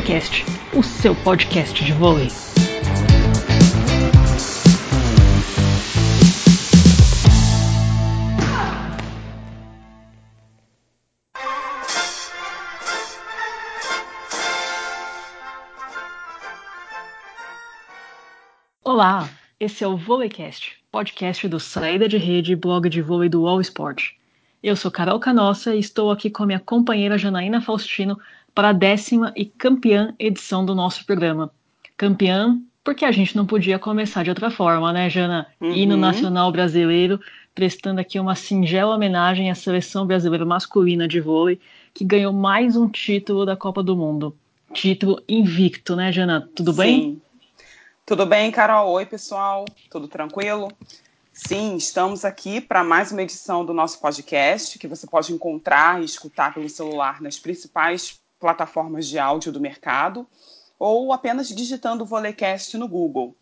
VôleiCast, o seu podcast de vôlei. Olá, esse é o VôleiCast, podcast do Saída de Rede e blog de vôlei do All Sport. Eu sou Carol Canossa e estou aqui com a minha companheira Janaína Faustino para a décima e campeã edição do nosso programa. Campeã porque a gente não podia começar de outra forma, né, Jana? Uhum. Hino Nacional Brasileiro, prestando aqui uma singela homenagem à seleção brasileira masculina de vôlei, que ganhou mais um título da Copa do Mundo. Título invicto, né, Jana? Tudo bem? Sim. Tudo bem, Carol? Oi, pessoal. Tudo tranquilo? Sim, estamos aqui para mais uma edição do nosso podcast, que você pode encontrar e escutar pelo celular nas principais plataformas de áudio do mercado ou apenas digitando Volecast no Google.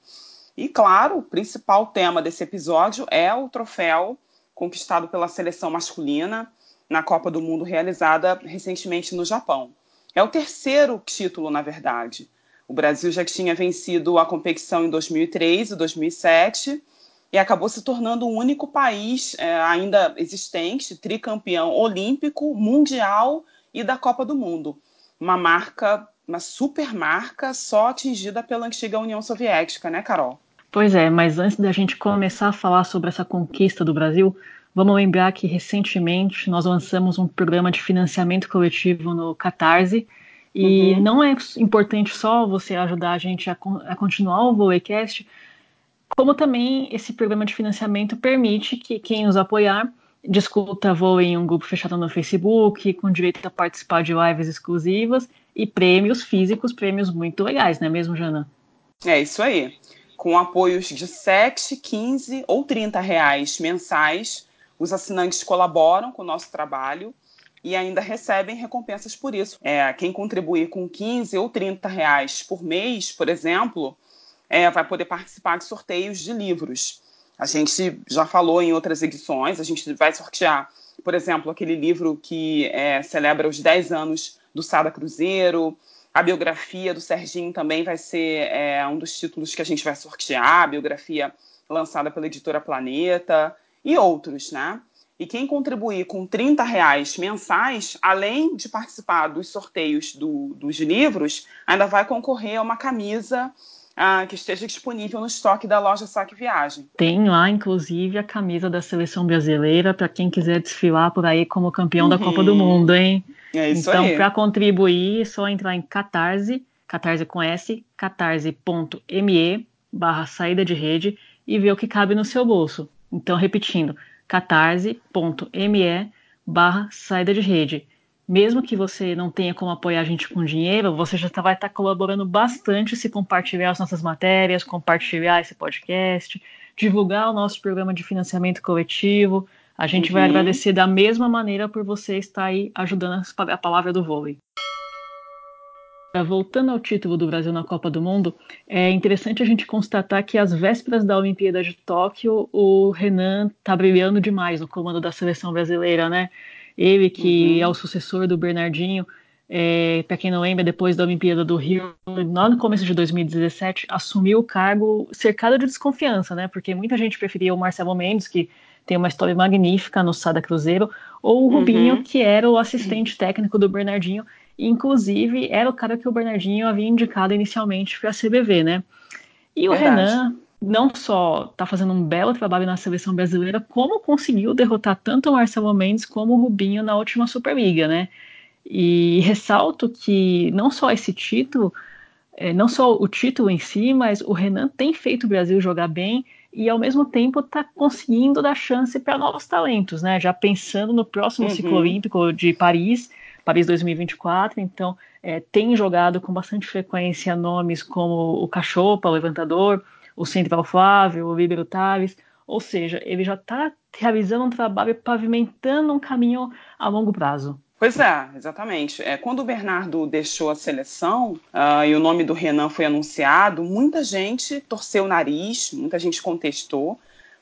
E claro, o principal tema desse episódio é o troféu conquistado pela seleção masculina na Copa do Mundo realizada recentemente no Japão. É o terceiro título, na verdade. O Brasil já tinha vencido a competição em 2003 e 2007 e acabou se tornando o único país é, ainda existente, tricampeão olímpico, mundial e da Copa do Mundo uma marca, uma super marca só atingida pela antiga União Soviética, né, Carol? Pois é, mas antes da gente começar a falar sobre essa conquista do Brasil, vamos lembrar que recentemente nós lançamos um programa de financiamento coletivo no Catarse. E uhum. não é importante só você ajudar a gente a, a continuar o Volecast, como também esse programa de financiamento permite que quem nos apoiar discuta voo em um grupo fechado no Facebook, com direito a participar de lives exclusivas e prêmios físicos, prêmios muito legais, não é mesmo, Jana? É isso aí. Com apoios de 7, 15 ou 30 reais mensais, os assinantes colaboram com o nosso trabalho e ainda recebem recompensas por isso. É, quem contribuir com 15 ou 30 reais por mês, por exemplo, é, vai poder participar de sorteios de livros. A gente já falou em outras edições, a gente vai sortear, por exemplo, aquele livro que é, celebra os 10 anos do Sada Cruzeiro, a biografia do Serginho também vai ser é, um dos títulos que a gente vai sortear, a biografia lançada pela editora Planeta e outros, né? E quem contribuir com 30 reais mensais, além de participar dos sorteios do, dos livros, ainda vai concorrer a uma camisa ah, que esteja disponível no estoque da loja Saque Viagem. Tem lá, inclusive, a camisa da seleção brasileira para quem quiser desfilar por aí como campeão uhum. da Copa do Mundo, hein? É isso então, para contribuir, é só entrar em Catarse, Catarse com S, catarse.me barra saída de rede e ver o que cabe no seu bolso. Então, repetindo, catarse.me barra saída de rede mesmo que você não tenha como apoiar a gente com dinheiro, você já tá, vai estar tá colaborando bastante se compartilhar as nossas matérias, compartilhar esse podcast, divulgar o nosso programa de financiamento coletivo. A gente uhum. vai agradecer da mesma maneira por você estar aí ajudando a palavra do vôlei. Voltando ao título do Brasil na Copa do Mundo, é interessante a gente constatar que às vésperas da Olimpíada de Tóquio, o Renan tá brilhando demais no comando da seleção brasileira, né? Ele que uhum. é o sucessor do Bernardinho, é, para quem não lembra, depois da Olimpíada do Rio, lá no começo de 2017, assumiu o cargo cercado de desconfiança, né? Porque muita gente preferia o Marcelo Mendes, que tem uma história magnífica no Sada Cruzeiro, ou o Rubinho, uhum. que era o assistente técnico do Bernardinho, inclusive era o cara que o Bernardinho havia indicado inicialmente para a CBV, né? E o Verdade. Renan não só está fazendo um belo trabalho na seleção brasileira, como conseguiu derrotar tanto o Marcelo Mendes como o Rubinho na última Superliga, né? E ressalto que não só esse título, é, não só o título em si, mas o Renan tem feito o Brasil jogar bem e ao mesmo tempo está conseguindo dar chance para novos talentos, né? Já pensando no próximo uhum. ciclo olímpico de Paris, Paris 2024, então é, tem jogado com bastante frequência nomes como o Cachopa, o levantador, o Central Flávio, o Líbero Tales, ou seja, ele já está realizando um trabalho pavimentando um caminho a longo prazo. Pois é, exatamente. É, quando o Bernardo deixou a seleção uh, e o nome do Renan foi anunciado, muita gente torceu o nariz, muita gente contestou,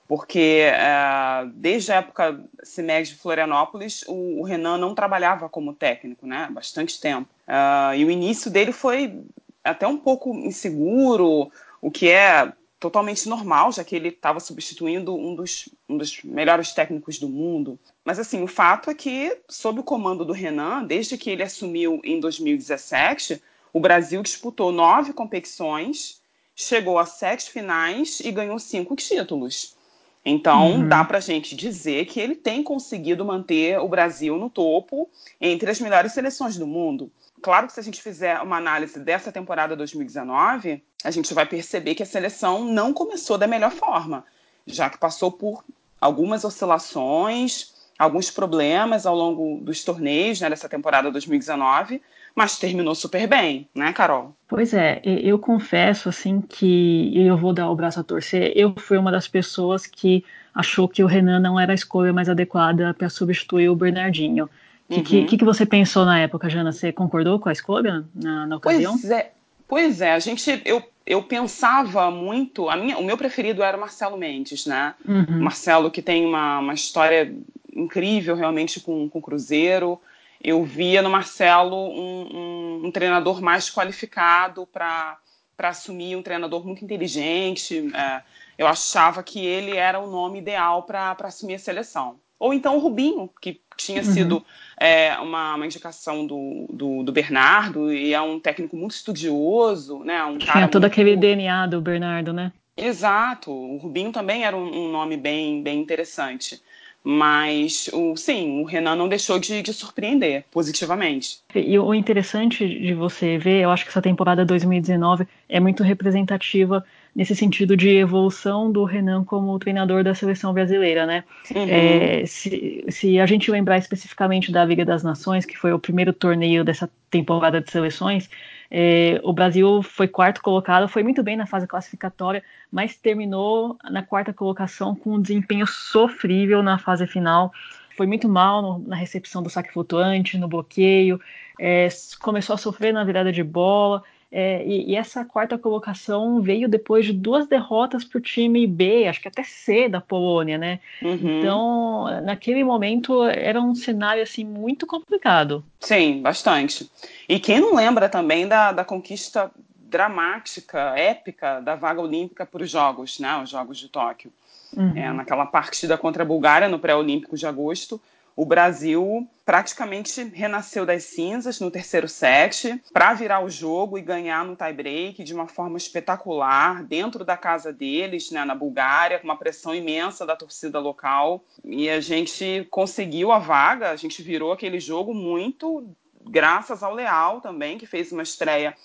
porque é, desde a época CIMEG de Florianópolis, o, o, Renan não trabalhava como técnico, né? Bastante tempo. Uh, e o início dele foi até um pouco inseguro, o que é totalmente normal, já que ele estava substituindo um dos, um dos melhores técnicos do mundo. Mas assim, o fato é que, sob o comando do Renan, desde que ele assumiu em 2017, o Brasil disputou nove competições, chegou a sete finais e ganhou cinco títulos. Então, uhum. dá para a gente dizer que ele tem conseguido manter o Brasil no topo entre as melhores seleções do mundo. Claro que se a gente fizer uma análise dessa temporada 2019, a gente vai perceber que a seleção não começou da melhor forma, já que passou por algumas oscilações, alguns problemas ao longo dos torneios né, dessa temporada 2019, mas terminou super bem, né, Carol? Pois é, eu confesso assim que eu vou dar o braço a torcer. Eu fui uma das pessoas que achou que o Renan não era a escolha mais adequada para substituir o Bernardinho. O uhum. que, que, que, você pensou na época, Jana? Você concordou com a escolha na, na ocasião? Pois é, pois é. A gente, eu, eu pensava muito. A minha, o meu preferido era o Marcelo Mendes, né? Uhum. Marcelo que tem uma, uma história incrível realmente com, com o Cruzeiro. Eu via no Marcelo um, um, um treinador mais qualificado para assumir, um treinador muito inteligente. É, eu achava que ele era o nome ideal para assumir a seleção. Ou então o Rubinho, que tinha uhum. sido é, uma, uma, indicação do, do, do, Bernardo, e é um técnico muito estudioso, né? Um tinha cara todo muito... aquele DNA do Bernardo, né? Exato. O Rubinho também era um, um nome bem, bem interessante. Mas, o, sim, o Renan não deixou de, de, surpreender positivamente. E o interessante de você ver, eu acho que essa temporada 2019 é muito representativa nesse sentido de evolução do Renan como treinador da seleção brasileira, né? Uhum. É, se, se, a gente lembrar especificamente da Liga das Nações, que foi o primeiro torneio dessa temporada de seleções, é, o Brasil foi quarto colocado, foi muito bem na fase classificatória, mas terminou na quarta colocação com um desempenho sofrível na fase final. Foi muito mal no, na recepção do saque flutuante, no bloqueio, é, começou a sofrer na virada de bola. É, e, e, essa quarta colocação veio depois de duas derrotas para o time B, acho que até C da Polônia, né? Uhum. Então, naquele momento era um cenário assim muito complicado. Sim, bastante. E quem não lembra também da, da conquista dramática, épica da vaga olímpica para os Jogos, né? Os Jogos de Tóquio. Uhum. É, naquela partida contra a Bulgária no pré-olímpico de agosto, o Brasil praticamente renasceu das cinzas no terceiro set para virar o jogo e ganhar no tie-break de uma forma espetacular, dentro da casa deles, né, na Bulgária, com uma pressão imensa da torcida local. E a gente conseguiu a vaga, a gente virou aquele jogo muito graças ao Leal também, que fez uma estreia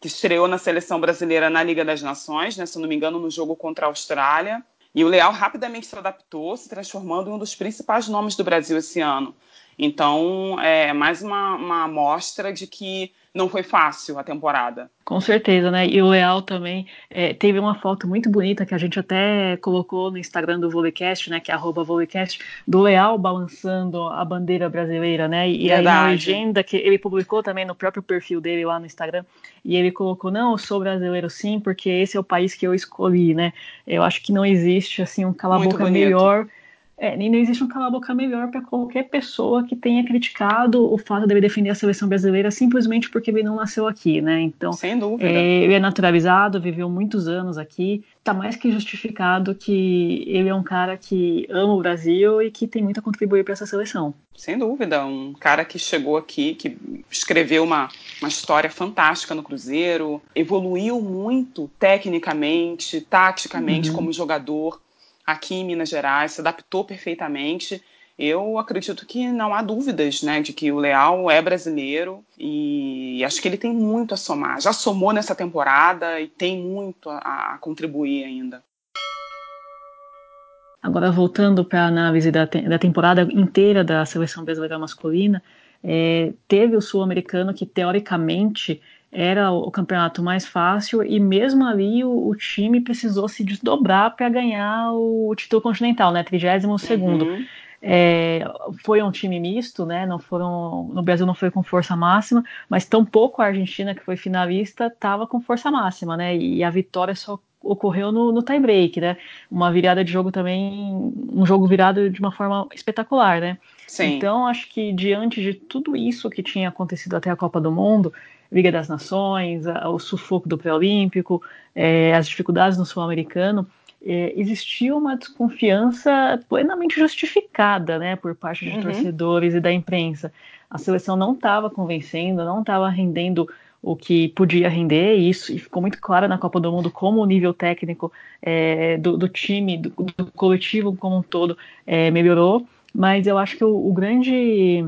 que estreou na seleção brasileira na Liga das Nações, né, se não me engano, no jogo contra a Austrália. E o Leal rapidamente se adaptou, se transformando em um dos principais nomes do Brasil esse ano. Então, é mais uma, uma amostra de que não foi fácil a temporada. Com certeza, né? E o Leal também é, teve uma foto muito bonita que a gente até colocou no Instagram do Volecast, né? Que é arroba Volecast, do Leal balançando a bandeira brasileira, né? E Verdade. aí na legenda que ele publicou também no próprio perfil dele lá no Instagram, e ele colocou, não, eu sou brasileiro sim, porque esse é o país que eu escolhi, né? Eu acho que não existe assim um cala-boca melhor é, não existe um cala-boca melhor para qualquer pessoa que tenha criticado o fato de ele defender a seleção brasileira simplesmente porque ele não nasceu aqui, né? Então, Sem dúvida. É, ele é naturalizado, viveu muitos anos aqui, está mais que justificado que ele é um cara que ama o Brasil e que tem muito a contribuir para essa seleção. Sem dúvida, um cara que chegou aqui, que escreveu uma, uma história fantástica no Cruzeiro, evoluiu muito tecnicamente, taticamente uhum. como jogador aqui em Minas Gerais, se adaptou perfeitamente. Eu acredito que não há dúvidas né, de que o Leal é brasileiro e acho que ele tem muito a somar. Já somou nessa temporada e tem muito a, a contribuir ainda. Agora, voltando para a análise da, te da temporada inteira da seleção brasileira masculina, é, teve o sul-americano que, teoricamente, era o campeonato mais fácil e mesmo ali o, o time precisou se desdobrar para ganhar o, título continental, né? 32 segundo. Uhum. É, foi um time misto, né? Não foram no Brasil não foi com força máxima, mas tampouco a Argentina que foi finalista estava com força máxima, né? E a vitória só ocorreu no, no tie-break, né? Uma virada de jogo também, um jogo virado de uma forma espetacular, né? Sim. Então, acho que diante de tudo isso que tinha acontecido até a Copa do Mundo, Liga das Nações, o sufoco do pré-olímpico, é, as dificuldades no sul-americano, é, existia uma desconfiança plenamente justificada né, por parte de uhum. torcedores e da imprensa. A seleção não estava convencendo, não estava rendendo o que podia render, e isso e ficou muito claro na Copa do Mundo como o nível técnico é, do, do, time, do, do, coletivo como um todo é, melhorou, mas eu acho que o, o, grande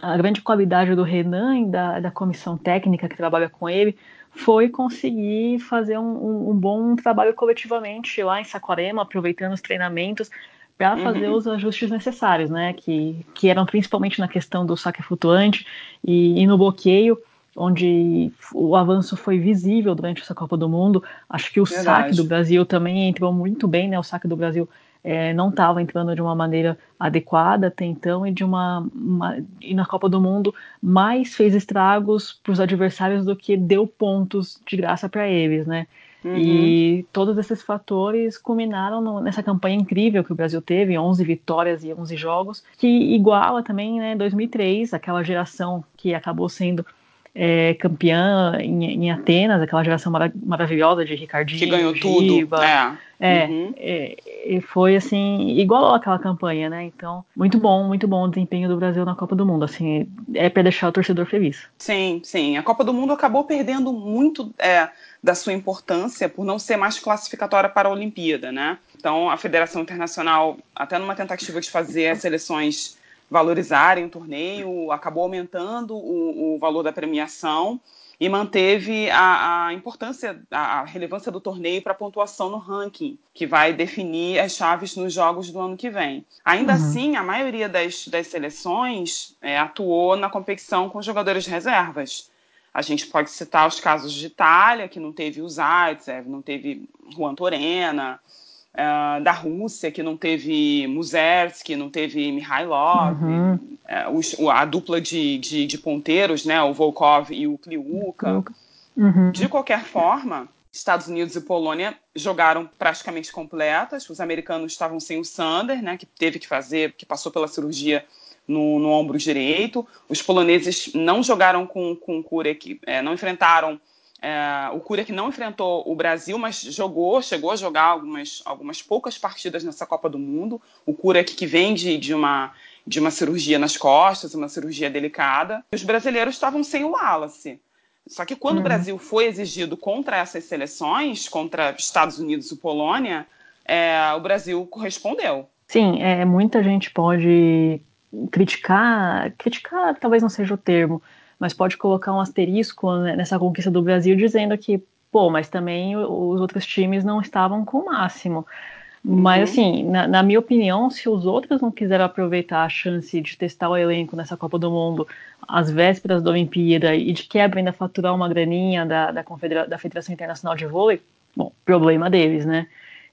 a grande qualidade do Renan e da, da comissão técnica que trabalha com ele foi conseguir fazer um, um, um bom trabalho coletivamente lá em Saquarema, aproveitando os treinamentos para uhum. fazer os ajustes necessários, né? Que, que eram principalmente na questão do saque flutuante e, e no bloqueio, onde o avanço foi visível durante essa Copa do Mundo. Acho que o Verdade. saque do Brasil também entrou muito bem, né? O saque do Brasil é, não estava entrando de uma maneira adequada até então e de uma, uma, e na Copa do Mundo mais fez estragos para os adversários do que deu pontos de graça para eles, né? Uhum. E todos esses fatores culminaram no, nessa campanha incrível que o Brasil teve, 11 vitórias e 11 jogos, que iguala também, né, 2003, aquela geração que acabou sendo é, campeã em, em, Atenas, aquela geração mara maravilhosa de Ricardinho, que ganhou Giba, tudo. É. É, uhum. é, e foi assim, igual aquela campanha, né? Então, muito bom, muito bom o desempenho do Brasil na Copa do Mundo. Assim, é para deixar o torcedor feliz. Sim, sim. A Copa do Mundo acabou perdendo muito é, da sua importância por não ser mais classificatória para a Olimpíada, né? Então, a Federação Internacional, até numa tentativa de fazer as seleções valorizarem o torneio, acabou aumentando o, o valor da premiação e manteve a, a importância, a, relevância do torneio para a pontuação no ranking, que vai definir as chaves nos jogos do ano que vem. Ainda uhum. assim, a maioria das, das seleções é, atuou na competição com jogadores de reservas. A gente pode citar os casos de Itália, que não teve o Zaitsev, não teve Juan Torena, uh, da Rússia, que não teve Muzersky, não teve Mihailov, uhum. uh, os, a dupla de, de, de, ponteiros, né, o Volkov e o Kliuka. Uhum. De qualquer forma, Estados Unidos e Polônia jogaram praticamente completas. Os americanos estavam sem o Sander, né, que teve que fazer, que passou pela cirurgia no, no ombro direito. Os poloneses não jogaram com, com o Kurek, é, não enfrentaram é, o Kurek não enfrentou o Brasil, mas jogou, chegou a jogar algumas, algumas poucas partidas nessa Copa do Mundo. O Kurek que vem de, de, uma, de uma cirurgia nas costas, uma cirurgia delicada. Os brasileiros estavam sem o Wallace. Só que quando uhum. o Brasil foi exigido contra essas seleções, contra Estados Unidos e Polônia, é, o Brasil correspondeu. Sim, é, muita gente pode criticar, criticar talvez não seja o termo, mas pode colocar um asterisco nessa conquista do Brasil dizendo que, pô, mas também os outros times não estavam com o máximo. Mas, uhum. assim, na, na, minha opinião, se os outros não quiseram aproveitar a chance de testar o elenco nessa Copa do Mundo às vésperas da Olimpíada e de quebra ainda faturar uma graninha da, da, Confedera da Federação Internacional de Vôlei, bom, problema deles, né?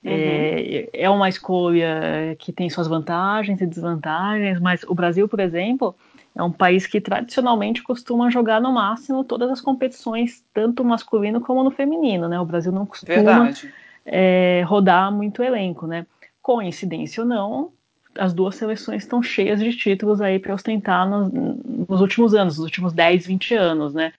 Uhum. É, é uma escolha que tem suas vantagens e desvantagens, mas o Brasil, por exemplo, é um país que tradicionalmente costuma jogar no máximo todas as competições, tanto masculino como no feminino, né? O Brasil não costuma é, rodar muito elenco, né? Coincidência ou não, as duas seleções estão cheias de títulos aí para ostentar nos, nos, últimos anos, nos últimos 10, 20 anos, né?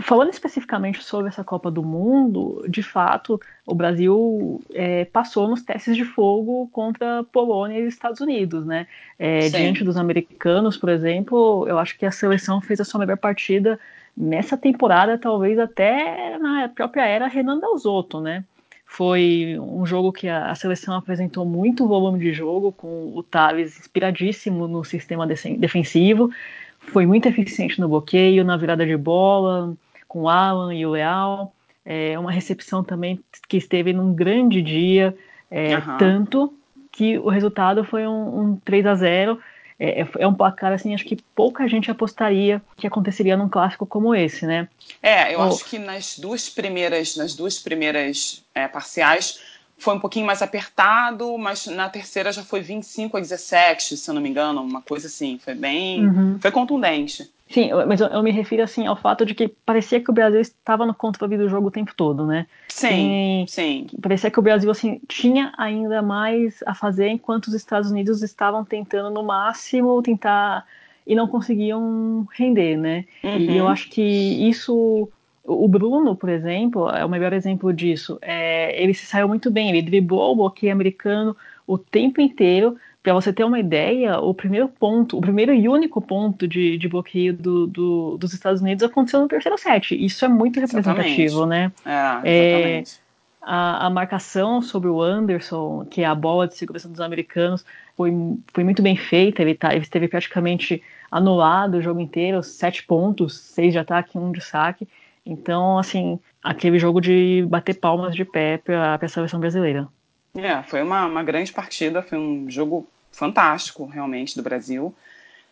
Falando especificamente sobre essa Copa do Mundo, de fato, o Brasil é, passou nos testes de fogo contra Polônia e Estados Unidos, né? É, diante dos americanos, por exemplo, eu acho que a seleção fez a sua melhor partida nessa temporada, talvez até na própria era Renan Dalzotto, né? Foi um jogo que a, a seleção apresentou muito volume de jogo, com o Thales inspiradíssimo no sistema defensivo, foi muito eficiente no bloqueio, na virada de bola, com o Alan e o Leal. É uma recepção também que esteve num grande dia, é, uhum. tanto que o resultado foi um, um 3 a 0 é, é, é, um placar assim, acho que pouca gente apostaria que aconteceria num clássico como esse, né? É, eu oh. acho que nas duas primeiras, nas duas primeiras é, parciais foi um pouquinho mais apertado, mas na terceira já foi 25 a 17, se eu não me engano, uma coisa assim, foi bem, uhum. foi contundente. Sim, mas eu, eu, me refiro assim ao fato de que parecia que o Brasil estava no controle do jogo o tempo todo, né? Sim, e, sim. Parecia que o Brasil assim tinha ainda mais a fazer enquanto os Estados Unidos estavam tentando no máximo tentar e não conseguiam render, né? Uhum. E eu acho que isso o Bruno, por exemplo, é o melhor exemplo disso. É, ele se saiu muito bem, ele driblou o bloqueio americano o tempo inteiro, para você ter uma ideia, o primeiro ponto, o primeiro e único ponto de, de bloqueio do, do, dos Estados Unidos aconteceu no terceiro set. Isso é muito representativo, exatamente. né? É, exatamente. É, a, a, marcação sobre o Anderson, que é a bola de segurança dos americanos, foi, foi muito bem feita. Ele, tá, ele esteve praticamente anulado o jogo inteiro, sete pontos, seis de ataque, um de saque. Então, assim, aquele jogo de bater palmas de pé para a seleção brasileira. É, foi uma, uma grande partida, foi um jogo fantástico, realmente, do Brasil.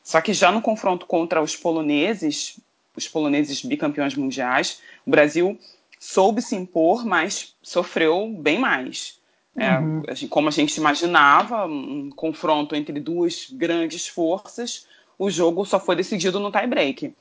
Só que já no confronto contra os poloneses, os poloneses bicampeões mundiais, o Brasil soube se impor, mas sofreu bem mais. É, uhum. como a gente imaginava, um confronto entre duas grandes forças, o jogo só foi decidido no tie-break.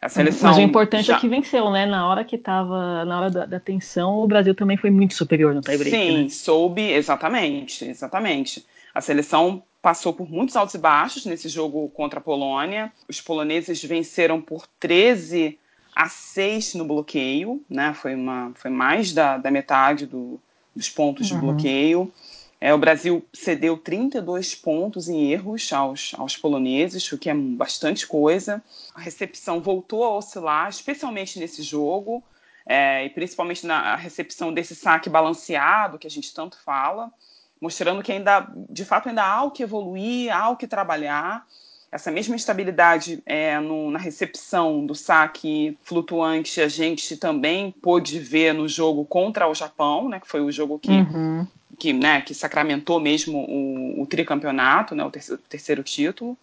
A seleção Mas o importante já... é que venceu, né? Na hora que estava, na hora da, da, tensão, o Brasil também foi muito superior no tie-break. Sim, né? soube, exatamente, exatamente. A seleção passou por muitos altos e baixos nesse jogo contra a Polônia. Os poloneses venceram por 13 a 6 no bloqueio, né? Foi, uma, foi mais da, da metade do, dos pontos uhum. de bloqueio. É, o Brasil cedeu 32 pontos em erros aos, aos poloneses, o que é bastante coisa. A recepção voltou a oscilar, especialmente nesse jogo, é, e principalmente na recepção desse saque balanceado que a gente tanto fala mostrando que ainda, de fato, ainda há o que evoluir, há o que trabalhar. Essa mesma estabilidade é, no, na recepção do saque flutuante a gente também pôde ver no jogo contra o Japão, né, que foi o jogo que, uhum. Que, né, que sacramentou mesmo o, o tricampeonato, né, o terceiro, terceiro título.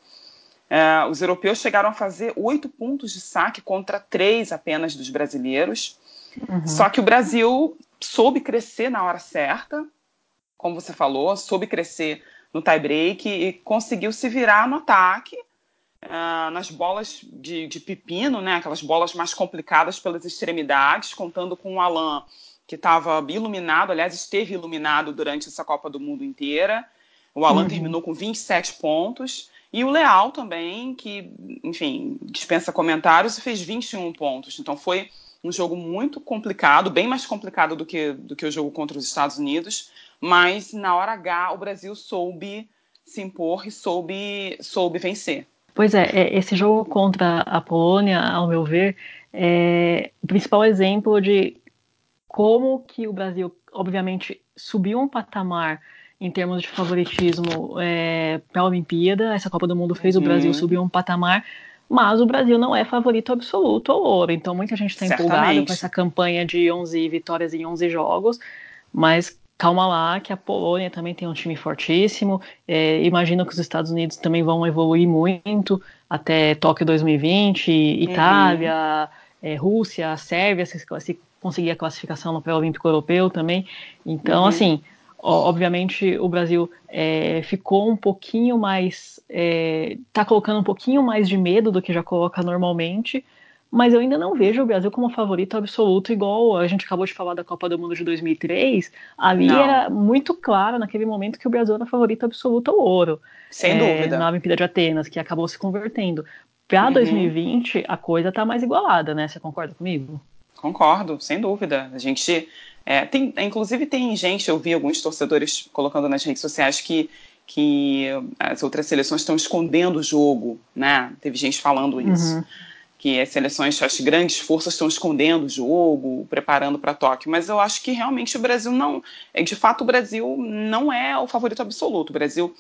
É, os europeus chegaram a fazer oito pontos de saque contra três apenas dos brasileiros. Uhum. Só que o Brasil soube crescer na hora certa, como você falou, soube crescer no tie-break e conseguiu se virar no ataque, uh, nas bolas de, de, pepino, né, aquelas bolas mais complicadas pelas extremidades, contando com o Alan, que estava iluminado, aliás, esteve iluminado durante essa Copa do Mundo inteira. O Alan uhum. terminou com 27 pontos. E o Leal também, que, enfim, dispensa comentários e fez 21 pontos. Então foi um jogo muito complicado, bem mais complicado do que, do que o jogo contra os Estados Unidos mas na hora H o Brasil soube se impor e soube, soube vencer. Pois é, é, esse jogo contra a Polônia, ao meu ver, é o principal exemplo de como que o Brasil, obviamente, subiu um patamar em termos de favoritismo é, para a Olimpíada. Essa Copa do Mundo fez uhum. o Brasil subir um patamar, mas o Brasil não é favorito absoluto ao ouro. Então muita gente está empolgada com essa campanha de 11 vitórias em 11 jogos, mas calma lá, que a Polônia também tem um time fortíssimo. É, imagino que os Estados Unidos também vão evoluir muito até Tóquio 2020, Itália, uhum. É, Rússia, Sérvia, se, se conseguir a classificação no pré-olímpico europeu também. Então, uhum. assim, ó, obviamente o Brasil é, ficou um pouquinho mais. está é, colocando um pouquinho mais de medo do que já coloca normalmente mas eu ainda não vejo o Brasil como favorito absoluto, igual a gente acabou de falar da Copa do Mundo de 2003. Ali não. era muito claro, naquele momento, que o Brasil era favorito absoluto ao ouro. Sem é, dúvida. Na Olimpíada de Atenas, que acabou se convertendo. Para uhum. 2020, a coisa está mais igualada, né? Você concorda comigo? Concordo, sem dúvida. A gente. É, tem, inclusive, tem gente, eu vi alguns torcedores colocando nas redes sociais que que as outras seleções estão escondendo o jogo, né? Teve gente falando isso. Uhum que as seleções, as grandes forças estão escondendo o jogo, preparando para Tóquio, mas eu acho que realmente o Brasil não, é, de fato o Brasil não é o favorito absoluto. O Brasil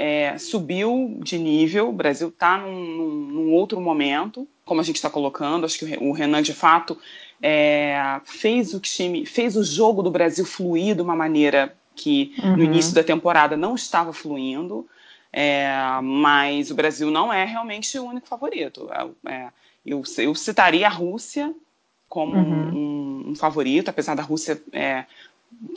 é, subiu de nível, o Brasil está num, num, outro momento, como a gente está colocando. Acho que o Renan de fato é, fez o time, fez o jogo do Brasil fluir de uma maneira que uhum. no início da temporada não estava fluindo. É, mas o Brasil não é realmente o único favorito. É, é eu, eu citaria a Rússia como uhum. um, um, favorito, apesar da Rússia é,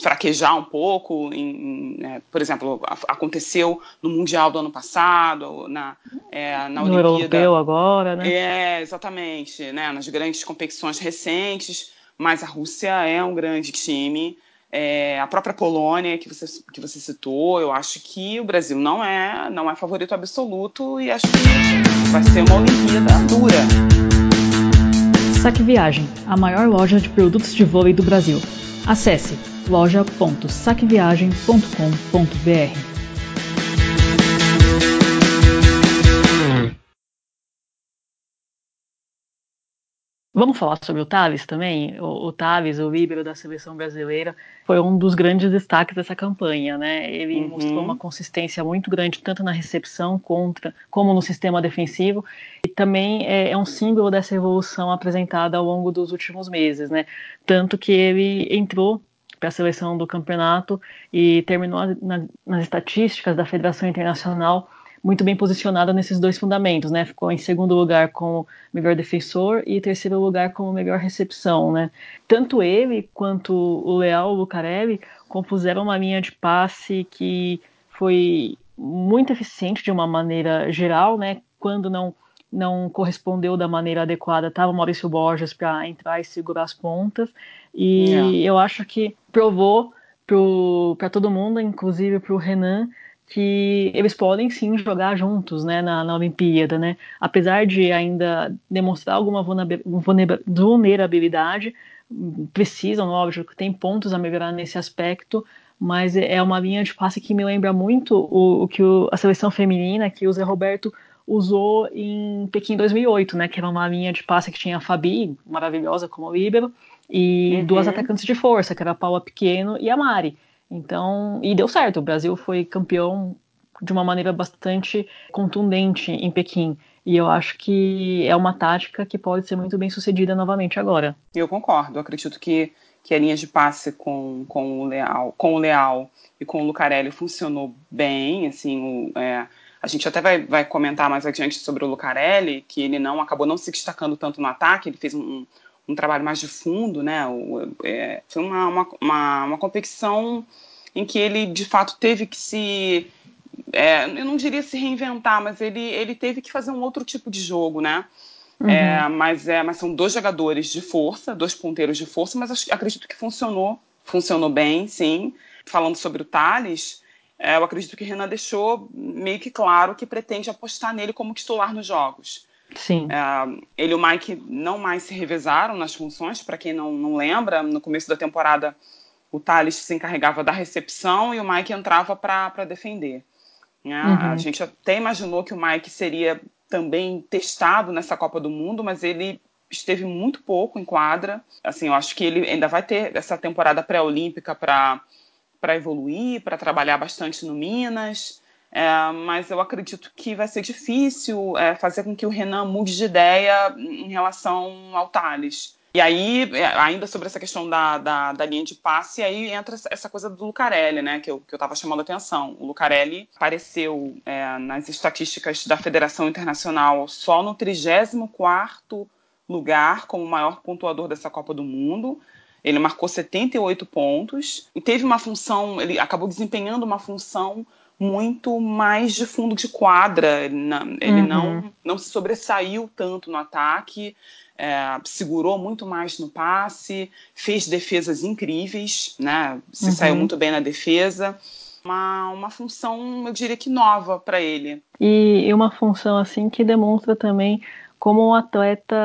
fraquejar um pouco. Em, em, né, por exemplo, aconteceu no Mundial do ano passado, na, é, na no Olimpíada. Europeu agora, né? É, exatamente, né, nas grandes competições recentes, mas a Rússia é um grande time. É, a própria Polônia que você, que você citou, eu acho que o Brasil não é, não é favorito absoluto e acho que vai ser uma Olimpíada dura. Saque Viagem, a maior loja de produtos de vôlei do Brasil. Acesse loja.saqueviagem.com.br. Vamos falar sobre o Thales também? O, o o líbero da seleção brasileira, foi um dos grandes destaques dessa campanha, né? Ele uhum. mostrou uma consistência muito grande, tanto na recepção contra, como no sistema defensivo, e também é, é um símbolo dessa evolução apresentada ao longo dos últimos meses, né? Tanto que ele entrou para a seleção do campeonato e terminou na, nas estatísticas da Federação Internacional muito bem posicionada nesses dois fundamentos, né? Ficou em segundo lugar como melhor defensor e terceiro lugar como melhor recepção, né? Tanto ele quanto o Leal Lucarelli compuseram uma linha de passe que foi muito eficiente de uma maneira geral, né? Quando não não correspondeu da maneira adequada, estava o Maurício Borges para entrar e segurar as pontas. E yeah. eu acho que provou para todo mundo, inclusive para o Renan, que eles podem sim jogar juntos né, na, na Olimpíada, né? Apesar de ainda demonstrar alguma vulnerabilidade, precisam, óbvio, que tem pontos a melhorar nesse aspecto, mas é uma linha de passe que me lembra muito o, o que o, a seleção feminina, que o Zé Roberto usou em Pequim 2008, né? Que era uma linha de passe que tinha a Fabi, maravilhosa como líbero, e uhum. duas atacantes de força, que era a Paula Pequeno e a Mari. Então, e deu certo. O Brasil foi campeão de uma maneira bastante contundente em Pequim. E eu acho que é uma tática que pode ser muito bem sucedida novamente agora. Eu concordo. Eu acredito que, que a linha de passe com, com, o, Leal, com o Leal e com o Lucarelli funcionou bem. Assim, o, é, a gente até vai, vai comentar mais adiante sobre o Lucarelli, que ele não acabou não se destacando tanto no ataque, ele fez um, um trabalho mais de fundo, né? O, é, foi uma, uma, uma, uma, competição em que ele de fato teve que se. É, eu não diria se reinventar, mas ele, ele teve que fazer um outro tipo de jogo, né? Uhum. É, mas, é, mas são dois jogadores de força, dois ponteiros de força, mas acho, acredito que funcionou, funcionou bem, sim. Falando sobre o Thales, é, eu acredito que o Renan deixou meio que claro que pretende apostar nele como titular nos jogos. Sim. É, ele e o Mike não mais se revezaram nas funções, para quem não, não lembra, no começo da temporada o Thales se encarregava da recepção e o Mike entrava para defender. Né? Uhum. A gente até imaginou que o Mike seria também testado nessa Copa do Mundo, mas ele esteve muito pouco em quadra. Assim, eu acho que ele ainda vai ter essa temporada pré-olímpica para evoluir, para trabalhar bastante no Minas. É, mas eu acredito que vai ser difícil é, fazer com que o Renan mude de ideia em relação ao Thales. E aí, é, ainda sobre essa questão da, da, da, linha de passe, aí entra essa coisa do Lucarelli, né, que eu, que eu tava chamando a atenção. O Lucarelli apareceu é, nas estatísticas da Federação Internacional só no 34º lugar como maior pontuador dessa Copa do Mundo. Ele marcou 78 pontos e teve uma função, ele acabou desempenhando uma função muito mais de fundo de quadra. Ele, não, ele uhum. não, não se sobressaiu tanto no ataque, é, segurou muito mais no passe, fez defesas incríveis, né? Se uhum. saiu muito bem na defesa. Uma, uma função, eu diria que nova para ele. E, e uma função assim que demonstra também como um atleta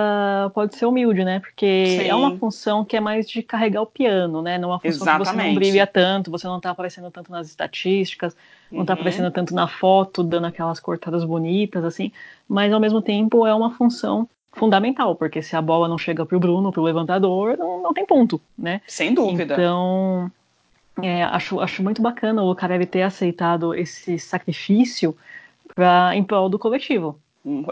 pode ser humilde, né? Porque Sim. é uma função que é mais de carregar o piano, né? Não é uma função Exatamente. que você não brilha tanto, você não está aparecendo tanto nas estatísticas, não está uhum. aparecendo tanto na foto, dando aquelas cortadas bonitas, assim, mas ao mesmo tempo é uma função fundamental, porque se a bola não chega para o Bruno, para o levantador, não, não tem ponto, né? Sem dúvida. Então, é, acho, acho muito bacana o Carev ter aceitado esse sacrifício pra, em prol do coletivo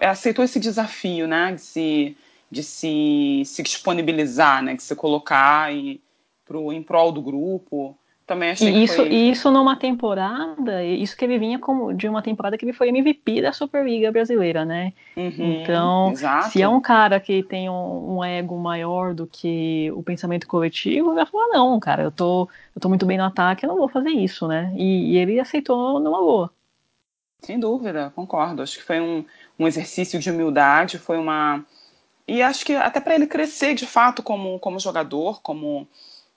aceitou esse desafio, né, de se, de se, se disponibilizar, né, de se colocar e, pro, em prol do grupo. Também achei e isso. E isso numa temporada, isso que ele vinha como de uma temporada que ele foi MVP da Superliga brasileira, né? Uhum, então, exato. se é um cara que tem um, um, ego maior do que o pensamento coletivo, ele vai falar, não, cara, eu tô, eu tô muito bem no ataque, eu não vou fazer isso, né? E, e ele aceitou numa boa. Sem dúvida, concordo. Acho que foi um, um exercício de humildade, foi uma. E acho que até para ele crescer de fato como, como jogador, como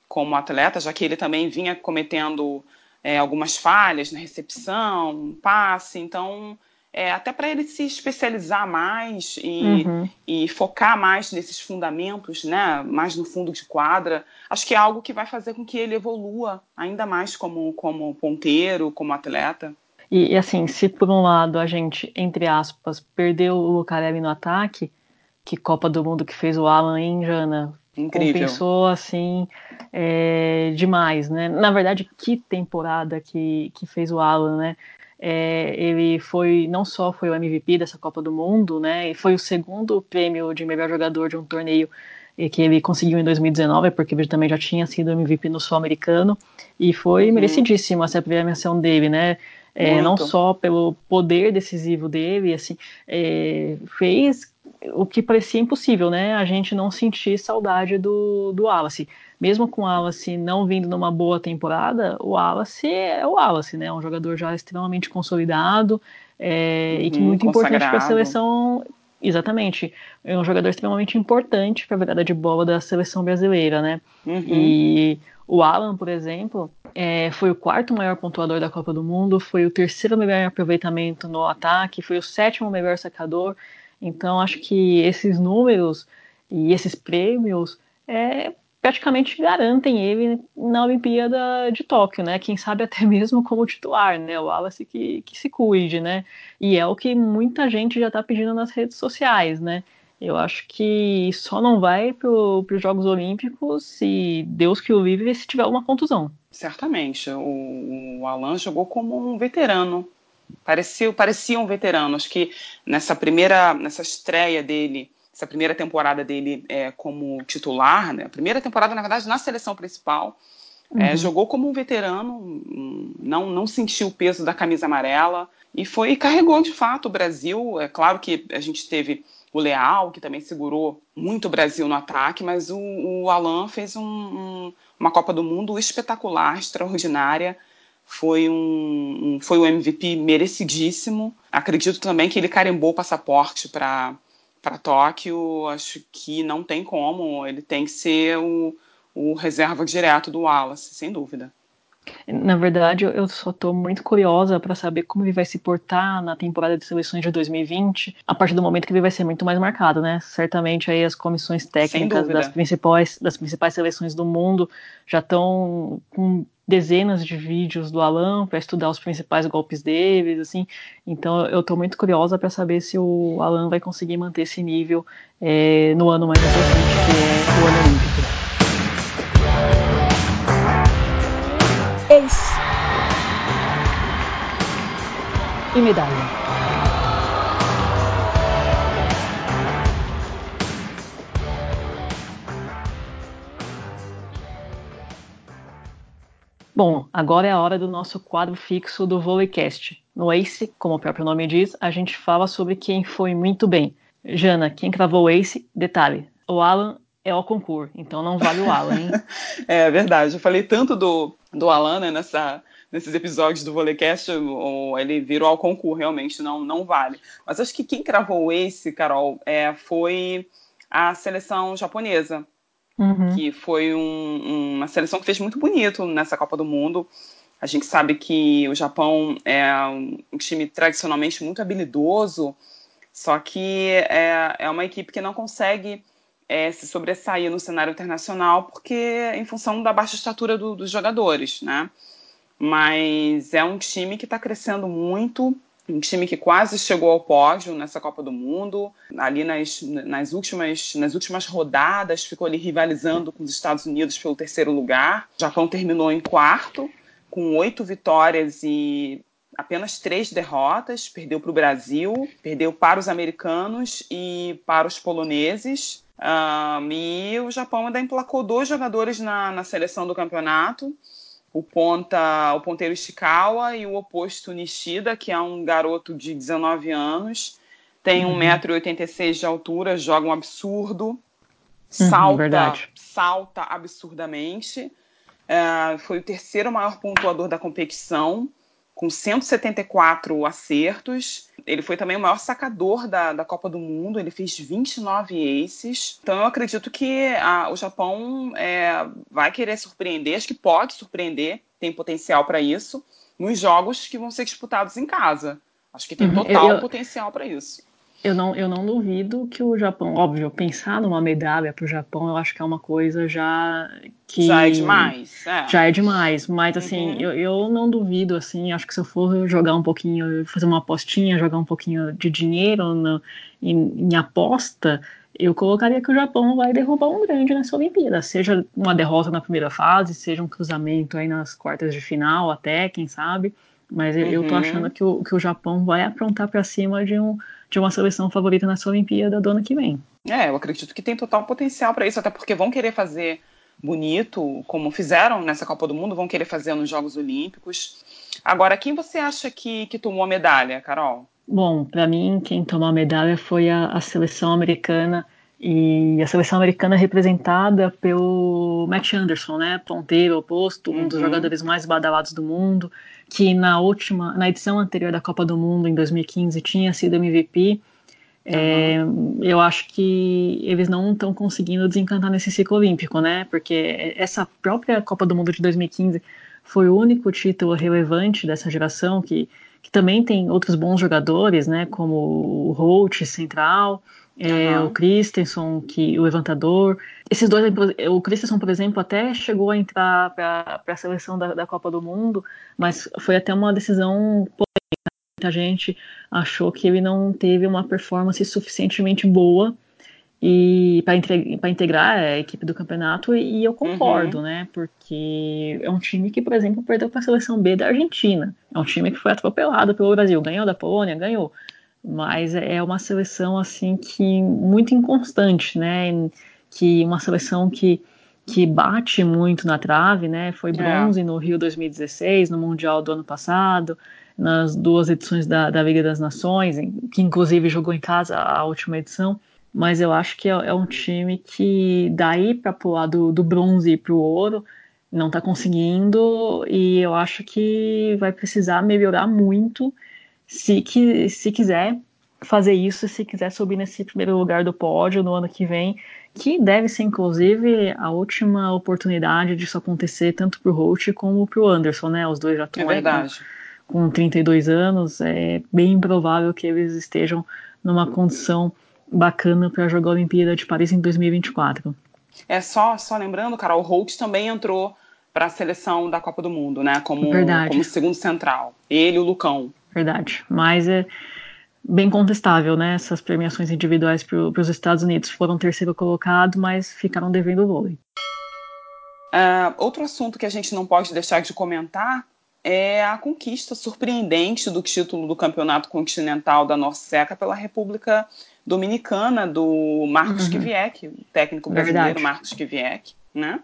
como atleta, já que ele também vinha cometendo é, algumas falhas na recepção, passe, então é, até para ele se especializar mais e, uhum. e, focar mais nesses fundamentos, né, mais no fundo de quadra, acho que é algo que vai fazer com que ele evolua ainda mais como, como ponteiro, como atleta. E, e assim, se por um lado a gente, entre aspas, perdeu o Lucarelli no ataque, que Copa do Mundo que fez o Alan em Jana Incrível. compensou assim é, demais, né? Na verdade, que temporada que, que fez o Alan, né? É, ele foi não só foi o MVP dessa Copa do Mundo, né? E foi o segundo prêmio de melhor jogador de um torneio que ele conseguiu em 2019, porque ele também já tinha sido MVP no Sul-Americano e foi uhum. merecidíssimo essa premiação dele, né? É, não só pelo poder decisivo dele, assim, é, fez o que parecia impossível, né? A gente não sentir saudade do, do Wallace. Mesmo com o Wallace não vindo numa boa temporada, o Wallace é o Wallace, né? Um jogador já extremamente consolidado é, uhum, e que muito importante para a seleção. Exatamente. É um jogador extremamente importante para a virada de bola da seleção brasileira, né? Uhum. E o Alan, por exemplo, é, foi o quarto maior pontuador da Copa do Mundo, foi o terceiro melhor aproveitamento no ataque, foi o sétimo melhor sacador. Então, acho que esses números e esses prêmios é, praticamente garantem ele na Olimpíada de Tóquio, né? Quem sabe até mesmo como titular, né? O Wallace que, que se cuide, né? E é o que muita gente já está pedindo nas redes sociais, né? Eu acho que só não vai para os Jogos Olímpicos se Deus que o vive se tiver uma contusão. Certamente. O, o Alan jogou como um veterano Parecia, parecia um veterano. Acho que nessa primeira, nessa estreia dele, essa primeira temporada dele é, como titular, né? a primeira temporada, na verdade, na seleção principal, é, uhum. é, jogou como um veterano, não, não sentiu o peso da camisa amarela e foi carregou de fato o Brasil. É claro que a gente teve o Leal, que também segurou muito o Brasil no ataque, mas o, o Alan fez um, um, uma Copa do Mundo espetacular, extraordinária foi um, um, foi um MVP merecidíssimo. Acredito também que ele carimbou o passaporte para para Tóquio. Acho que não tem como. Ele tem que ser o, o reserva direto do Wallace, sem dúvida. Na verdade, eu só estou muito curiosa para saber como ele vai se portar na temporada de seleções de 2020, a partir do momento que ele vai ser muito mais marcado, né? Certamente aí as comissões técnicas das principais, das principais seleções do mundo já estão com dezenas de vídeos do Alan para estudar os principais golpes deles, assim. Então eu estou muito curiosa para saber se o Alan vai conseguir manter esse nível é, no ano mais importante, que é o ano olímpico. E medalha. Bom, agora é a hora do nosso quadro fixo do Volleycast. No Ace, como o próprio nome diz, a gente fala sobre quem foi muito bem. Jana, quem cravou o Ace? Detalhe, o Alan é o concurso, então não vale o Alan, hein? é verdade, eu falei tanto do, do Alan né, nessa, nesses episódios do Volleycast, ele virou ao concurso, realmente não, não vale. Mas acho que quem cravou Ace, Carol, é, foi a seleção japonesa. Uhum. que foi um, uma seleção que fez muito bonito nessa Copa do Mundo. A gente sabe que o Japão é um time tradicionalmente muito habilidoso, só que é, é uma equipe que não consegue é, se sobressair no cenário internacional porque em função da baixa estatura do, dos jogadores, né? Mas é um time que está crescendo muito, um time que quase chegou ao pódio nessa Copa do Mundo, ali nas, nas, últimas, nas últimas rodadas ficou ali rivalizando com os Estados Unidos pelo terceiro lugar. O Japão terminou em quarto, com oito vitórias e apenas três derrotas. Perdeu para o Brasil, perdeu para os americanos e para os poloneses. Um, e o Japão ainda emplacou dois jogadores na, na seleção do campeonato o ponta, o ponteiro Ishikawa e o oposto Nishida, que é um garoto de 19 anos, tem uhum. 1,86m de altura, joga um absurdo, uhum, salta, uhum, salta absurdamente. É, foi o terceiro maior pontuador da competição, com 174 acertos. Ele foi também o maior sacador da, da Copa do Mundo, ele fez 29 aces. Então eu acredito que a, o Japão é, vai querer surpreender, acho que pode surpreender, tem potencial para isso, nos jogos que vão ser disputados em casa. Acho que tem uhum. total eu, potencial para isso. Eu não, eu não duvido que o Japão, óbvio, pensar numa medalha para o Japão, eu acho que é uma coisa já que. Já é demais. É. Já é demais. Mas, assim, uhum. eu, eu não duvido, assim, acho que se eu for jogar um pouquinho, fazer uma apostinha, jogar um pouquinho de dinheiro no, em, em aposta, eu colocaria que o Japão vai derrubar um grande nessa Olimpíada, seja uma derrota na primeira fase, seja um cruzamento aí nas quartas de final, até, quem sabe. Mas uhum. eu tô uhum. achando que o, que o Japão vai aprontar para cima de um de uma seleção favorita nessa Olimpíada do ano que vem. É, eu acredito que tem total potencial para isso, até porque vão querer fazer bonito, como fizeram nessa Copa do Mundo, vão querer fazer nos Jogos Olímpicos. Agora, quem você acha que, que tomou a medalha, Carol? Bom, para mim, quem tomou a medalha foi a, a seleção americana e a seleção americana é representada pelo Matt Anderson, né, ponteiro oposto, um dos uhum. jogadores mais badalados do mundo, que na última, na edição anterior da Copa do Mundo em 2015 tinha sido MVP. É, eu acho que eles não estão conseguindo desencantar nesse ciclo olímpico, né? Porque essa própria Copa do Mundo de 2015 foi o único título relevante dessa geração que, que também tem outros bons jogadores, né? Como o Holt, central, é, uhum. o Christensen, que o levantador. Esses dois, o Christensen, por exemplo, até chegou a entrar para a seleção da, da, Copa do Mundo, mas foi até uma decisão polêmica. Muita gente achou que ele não teve uma performance suficientemente boa e para integrar a equipe do campeonato e, eu concordo, uhum. né? Porque é um time que, por exemplo, perdeu para a seleção B da Argentina. É um time que foi atropelado pelo Brasil, ganhou da Polônia, ganhou mas é uma seleção assim que muito inconstante, né? Que uma seleção que que bate muito na trave, né? Foi é. bronze é. no Rio 2016, no Mundial do ano passado, nas duas edições da, da Liga das Nações, que inclusive jogou em casa a última edição. Mas eu acho que é, é um time que daí para pular do, do bronze para o ouro não está conseguindo e eu acho que vai precisar melhorar muito se, que, se quiser fazer isso, se quiser subir nesse primeiro lugar do pódio no ano que vem, que deve ser inclusive a última oportunidade disso acontecer tanto para o Holt como para o Anderson, né? Os dois já estão é com, com 32 anos, é bem improvável que eles estejam numa condição bacana para jogar a Olimpíada de Paris em 2024. É só, só lembrando, cara, o Holt também entrou para a seleção da Copa do Mundo, né? Como, como segundo central. Ele e o Lucão. Verdade. Mas é bem contestável, né? Essas premiações individuais para os Estados Unidos foram terceiro colocado, mas ficaram devendo o vôlei. Uh, outro assunto que a gente não pode deixar de comentar é a conquista surpreendente do título do Campeonato Continental da Norseca pela República Dominicana do Marcos uhum. Kvyek, técnico brasileiro Verdade. Marcos Kvyek, né?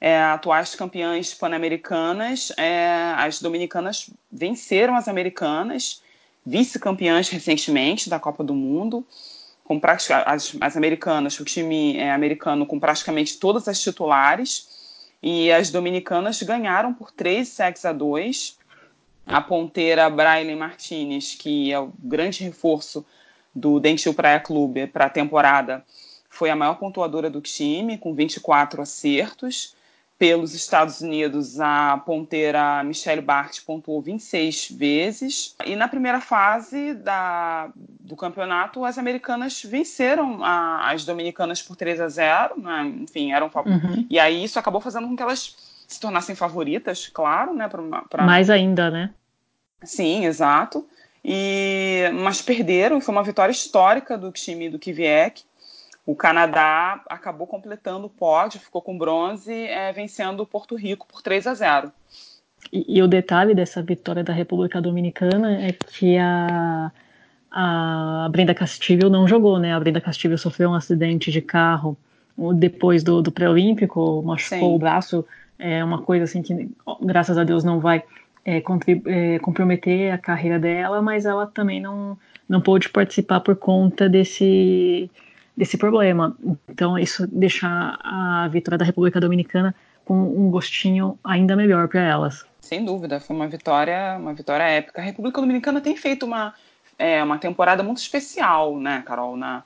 É, atuais campeãs pan-americanas, é, as dominicanas venceram as americanas, vice-campeãs recentemente da Copa do Mundo, com as, as americanas, o time é, americano com praticamente todas as titulares, e as dominicanas ganharam por 3 sets a 2. A ponteira Braille Martinez, que é o grande reforço do Dentil Praia Clube para a temporada, foi a maior pontuadora do time, com 24 acertos pelos Estados Unidos, a ponteira Michelle Bart pontuou 26 vezes. E na primeira fase da, do campeonato, as americanas venceram a, as dominicanas por 3 a 0. Né? Enfim, eram uhum. E aí isso acabou fazendo com que elas se tornassem favoritas, claro, né? Pra, pra... Mais ainda, né? Sim, exato. E, mas perderam, foi uma vitória histórica do time do Kvyek o Canadá acabou completando o pódio, ficou com bronze, é, vencendo o Porto Rico por 3 a 0. E, e, o detalhe dessa vitória da República Dominicana é que a, a Brenda Castillo não jogou, né? A Brenda Castillo sofreu um acidente de carro depois do, do pré-olímpico, machucou Sim. o braço é uma coisa assim que, graças a Deus, não vai é, é, comprometer a carreira dela, mas ela também não, não pôde participar por conta desse, desse problema. Então, isso deixa a vitória da República Dominicana com um gostinho ainda melhor para elas. Sem dúvida, foi uma vitória, uma vitória épica. A República Dominicana tem feito uma, é, uma temporada muito especial, né, Carol? Na,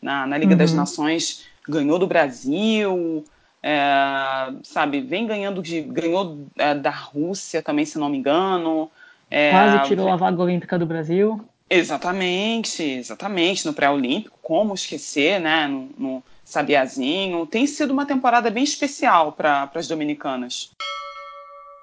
na, na Liga uhum. das Nações ganhou do Brasil, é, sabe, vem ganhando de. ganhou é, da Rússia também, se não me engano. É, Quase tirou a vaga olímpica do Brasil. Exatamente, exatamente, no pré-olímpico, como esquecer, né? No, no Sabiazinho. Tem sido uma temporada bem especial para as dominicanas.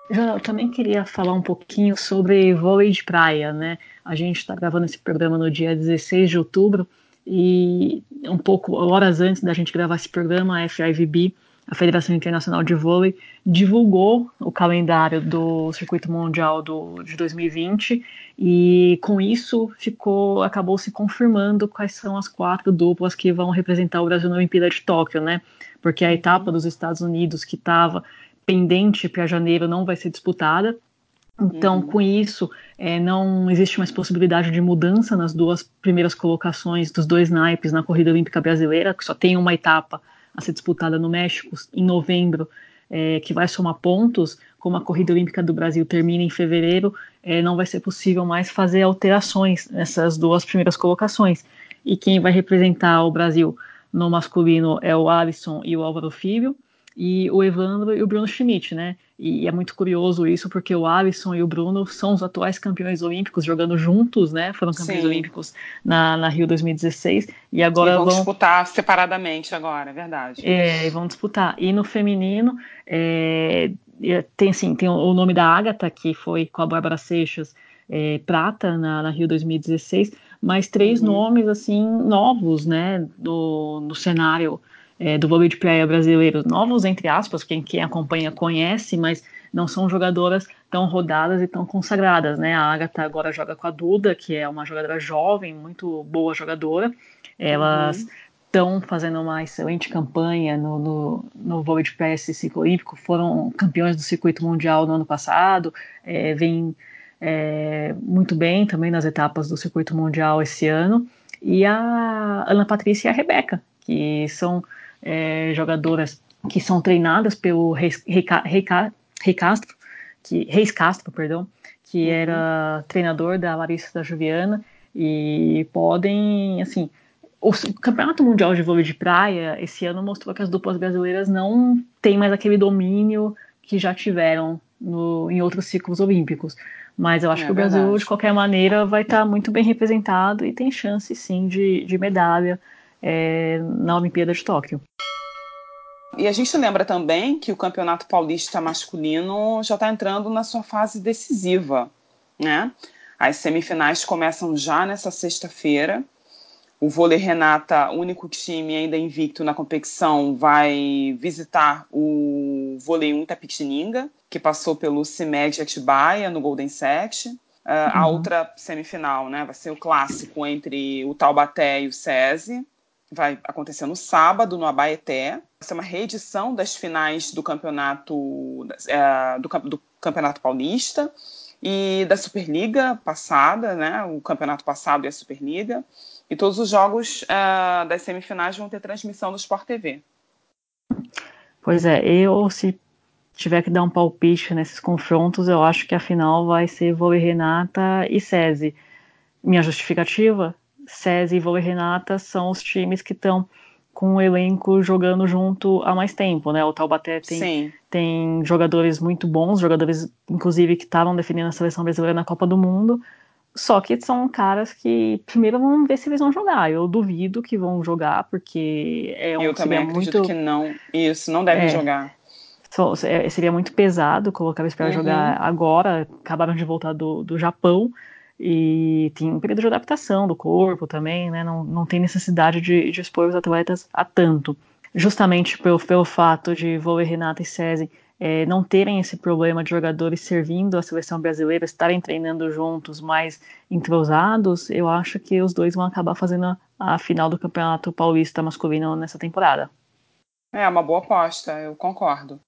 Eu também queria falar um pouquinho sobre vôlei de praia, né? A gente está gravando esse programa no dia 16 de outubro e um pouco horas antes da gente gravar esse programa, a FIVB, a Federação Internacional de Vôlei, divulgou o calendário do Circuito Mundial do, de 2020 e com isso ficou acabou se confirmando quais são as quatro duplas que vão representar o Brasil na Olimpíada de Tóquio, né? Porque a etapa dos Estados Unidos que estava pendente para janeiro não vai ser disputada. Então, uhum. com isso, é, não existe mais possibilidade de mudança nas duas primeiras colocações dos dois naipes na corrida olímpica brasileira, que só tem uma etapa a ser disputada no México em novembro, é, que vai somar pontos. Como a corrida olímpica do Brasil termina em fevereiro, é, não vai ser possível mais fazer alterações nessas duas primeiras colocações. E quem vai representar o Brasil no masculino é o Alisson e o Álvaro Filho e o Evandro e o Bruno Schmidt, né? E é muito curioso isso, porque o Alisson e o Bruno são os atuais campeões olímpicos, jogando juntos, né? Foram campeões Sim. olímpicos na, na Rio 2016 e agora e vão, vão disputar separadamente agora, é verdade. É, vão disputar. E no feminino é, tem assim, tem o nome da Agatha, que foi com a Bárbara Seixas é, prata na, na, Rio 2016, mas três uhum. nomes assim novos, né? Do, no cenário é, do vôlei de praia brasileiro, novos entre aspas, quem, quem acompanha conhece, mas não são jogadoras tão rodadas e tão consagradas, né? A Agatha agora joga com a Duda, que é uma jogadora jovem, muito boa jogadora. Elas estão uhum. fazendo uma excelente campanha no, no, no vôlei de praia esse ciclo olímpico, foram campeões do circuito mundial no ano passado, é, vem é, muito bem também nas etapas do circuito mundial esse ano. E a Ana Patrícia e a Rebeca, que são é, jogadoras que são treinadas pelo Reis, Rei, Rei, Rei Castro, que, Reis Castro, perdão, que uhum. era treinador da Larissa da Juliana, e podem, assim, o Campeonato Mundial de Vôlei de Praia esse ano mostrou que as duplas brasileiras não têm mais aquele domínio que já tiveram no, em outros ciclos olímpicos. Mas eu acho é que o Brasil, verdade. de qualquer maneira, vai estar muito bem representado e tem chance, sim, de, de medalha é, na Olimpíada de Tóquio. E a gente lembra também que o Campeonato Paulista masculino já está entrando na sua fase decisiva, né? As semifinais começam já nessa sexta-feira. O vôlei Renata, único time ainda invicto na competição, vai visitar o vôlei 1 Itapetininga, que passou pelo CIMED Atibaia no Golden Set. Uh, uhum. A outra semifinal né, vai ser o clássico entre o Taubaté e o SESI vai acontecer no sábado, no Abaeté. Vai ser uma reedição das finais do campeonato, é, do, do, campeonato paulista e da Superliga passada, né? O campeonato passado e a Superliga. E todos os jogos é, das semifinais vão ter transmissão do Sport TV. Pois é, eu se tiver que dar um palpite nesses confrontos, eu acho que a final vai ser Vôlei Renata e SESI. Minha justificativa? SESI e Vôlei Renata são os times que estão com o elenco jogando junto há mais tempo, né? O Taubaté tem, tem jogadores muito bons, jogadores, inclusive, que estavam defendendo a seleção brasileira na Copa do Mundo, só que são caras que primeiro vamos ver se eles vão jogar. Eu duvido que vão jogar, porque é um Eu também acredito muito... que não. Isso, não devem é, jogar. É, seria muito pesado colocar eles para uhum. jogar agora. Acabaram de voltar do, do Japão e tem um período de adaptação do corpo também, né? Não, não tem necessidade de, de expor os atletas a tanto. Justamente pelo, pelo fato de Vôlei, Renata e César é, não terem esse problema de jogadores servindo a seleção brasileira, estarem treinando juntos, mais entrosados, eu acho que os dois vão acabar fazendo a, a final do Campeonato Paulista masculino nessa temporada. É uma boa aposta, eu concordo.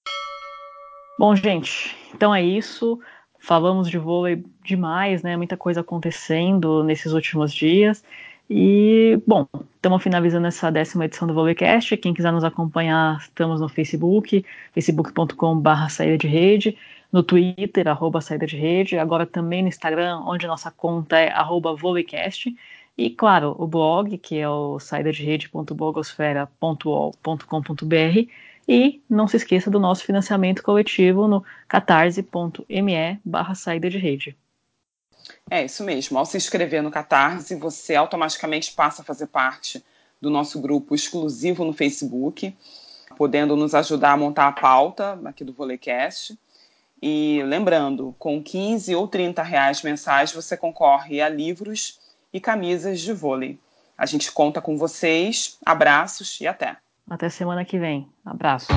Bom, gente, então é isso. Falamos de vôlei demais, né? Muita coisa acontecendo nesses últimos dias. E, bom, estamos finalizando essa décima edição do Volleycast. Quem quiser nos acompanhar, estamos no Facebook, facebook.com.br saída de rede, no Twitter, arroba saída de rede, agora também no Instagram, onde nossa conta é arroba Volleycast. E, claro, o blog, que é o saídaderede.blogosfera.com.br e não se esqueça do nosso financiamento coletivo no catarse.me barra saída de rede. É isso mesmo. Ao se inscrever no Catarse, você automaticamente passa a fazer parte do nosso grupo exclusivo no Facebook, podendo nos ajudar a montar a pauta aqui do Volecast. E lembrando, com 15 ou 30 reais mensais você concorre a livros e camisas de vôlei. A gente conta com vocês. Abraços e até! Até semana que vem. Abraço.